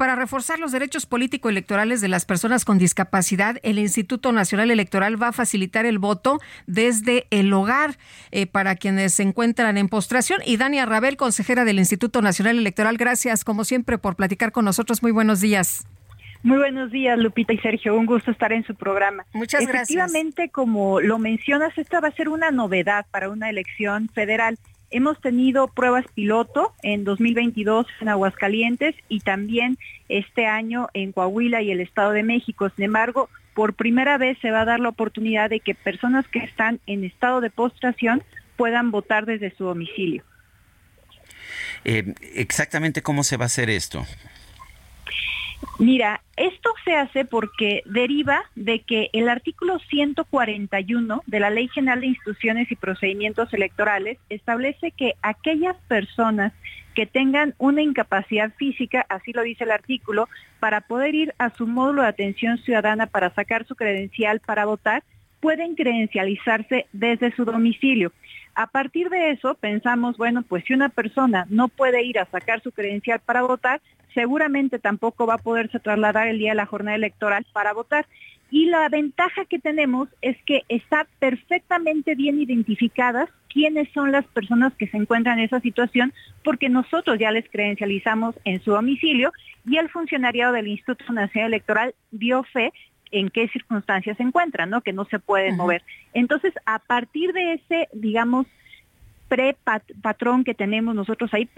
Para reforzar los derechos político-electorales de las personas con discapacidad, el Instituto Nacional Electoral va a facilitar el voto desde el hogar eh, para quienes se encuentran en postración. Y Dania Rabel, consejera del Instituto Nacional Electoral, gracias como siempre por platicar con nosotros. Muy buenos días. Muy buenos días, Lupita y Sergio. Un gusto estar en su programa. Muchas gracias. Efectivamente, como lo mencionas, esta va a ser una novedad para una elección federal. Hemos tenido pruebas piloto en 2022 en Aguascalientes y también este año en Coahuila y el Estado de México. Sin embargo, por primera vez se va a dar la oportunidad de que personas que están en estado de postración puedan votar desde su domicilio. Eh, exactamente cómo se va a hacer esto. Mira, esto se hace porque deriva de que el artículo 141 de la Ley General de Instituciones y Procedimientos Electorales establece que aquellas personas que tengan una incapacidad física, así lo dice el artículo, para poder ir a su módulo de atención ciudadana para sacar su credencial para votar, pueden credencializarse desde su domicilio. A partir de eso pensamos, bueno, pues si una persona no puede ir a sacar su credencial para votar, seguramente tampoco va a poderse trasladar el día de la jornada electoral para votar. Y la ventaja que tenemos es que está perfectamente bien identificadas quiénes son las personas que se encuentran en esa situación, porque nosotros ya les credencializamos en su domicilio y el funcionariado del Instituto Nacional Electoral dio fe en qué circunstancias se encuentran, ¿no? Que no se pueden mover. Entonces, a partir de ese, digamos, pre-patrón que tenemos nosotros ahí,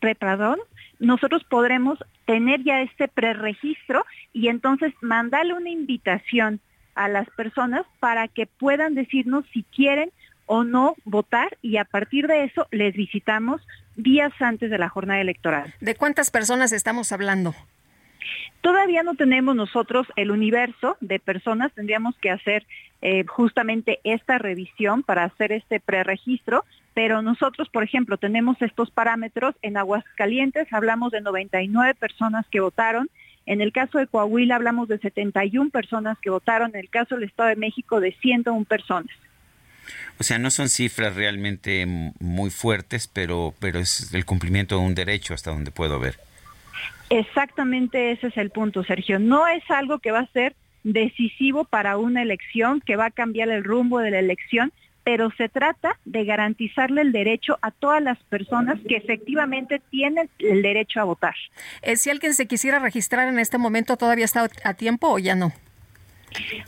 pre-padrón, nosotros podremos tener ya este preregistro y entonces mandarle una invitación a las personas para que puedan decirnos si quieren o no votar y a partir de eso les visitamos días antes de la jornada electoral. ¿De cuántas personas estamos hablando? Todavía no tenemos nosotros el universo de personas, tendríamos que hacer eh, justamente esta revisión para hacer este preregistro, pero nosotros, por ejemplo, tenemos estos parámetros. En Aguascalientes hablamos de 99 personas que votaron, en el caso de Coahuila hablamos de 71 personas que votaron, en el caso del Estado de México de 101 personas. O sea, no son cifras realmente muy fuertes, pero, pero es el cumplimiento de un derecho hasta donde puedo ver. Exactamente ese es el punto, Sergio. No es algo que va a ser decisivo para una elección, que va a cambiar el rumbo de la elección, pero se trata de garantizarle el derecho a todas las personas que efectivamente tienen el derecho a votar. Eh, si alguien se quisiera registrar en este momento, ¿todavía está a tiempo o ya no?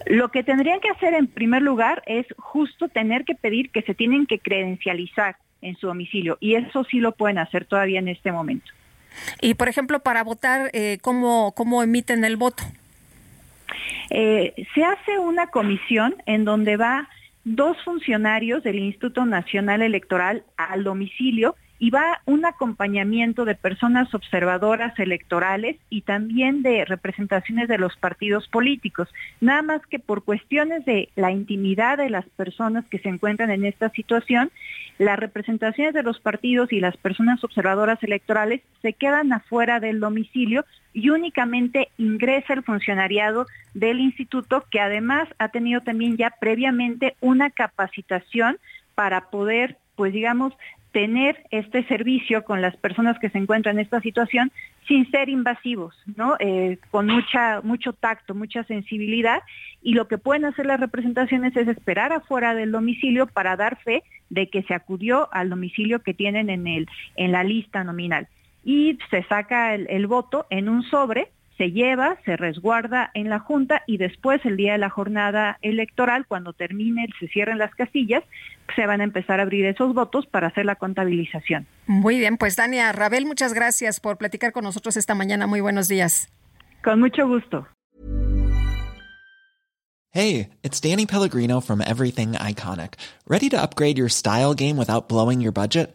Lo que tendrían que hacer en primer lugar es justo tener que pedir que se tienen que credencializar en su domicilio y eso sí lo pueden hacer todavía en este momento. Y, por ejemplo, para votar, eh, ¿cómo, ¿cómo emiten el voto? Eh, se hace una comisión en donde va dos funcionarios del Instituto Nacional Electoral al domicilio y va un acompañamiento de personas observadoras electorales y también de representaciones de los partidos políticos. Nada más que por cuestiones de la intimidad de las personas que se encuentran en esta situación, las representaciones de los partidos y las personas observadoras electorales se quedan afuera del domicilio y únicamente ingresa el funcionariado del instituto que además ha tenido también ya previamente una capacitación para poder pues digamos, tener este servicio con las personas que se encuentran en esta situación sin ser invasivos, ¿no? Eh, con mucha, mucho tacto, mucha sensibilidad y lo que pueden hacer las representaciones es esperar afuera del domicilio para dar fe de que se acudió al domicilio que tienen en, el, en la lista nominal. Y se saca el voto en un sobre se lleva, se resguarda en la Junta y después el día de la jornada electoral, cuando termine, se cierren las casillas, se van a empezar a abrir esos votos para hacer la contabilización. Muy bien, pues Dania Rabel, muchas gracias por platicar con nosotros esta mañana. Muy buenos días. Con mucho gusto. Hey, it's Danny Pellegrino from Everything Iconic. ¿Ready to upgrade your style game without blowing your budget?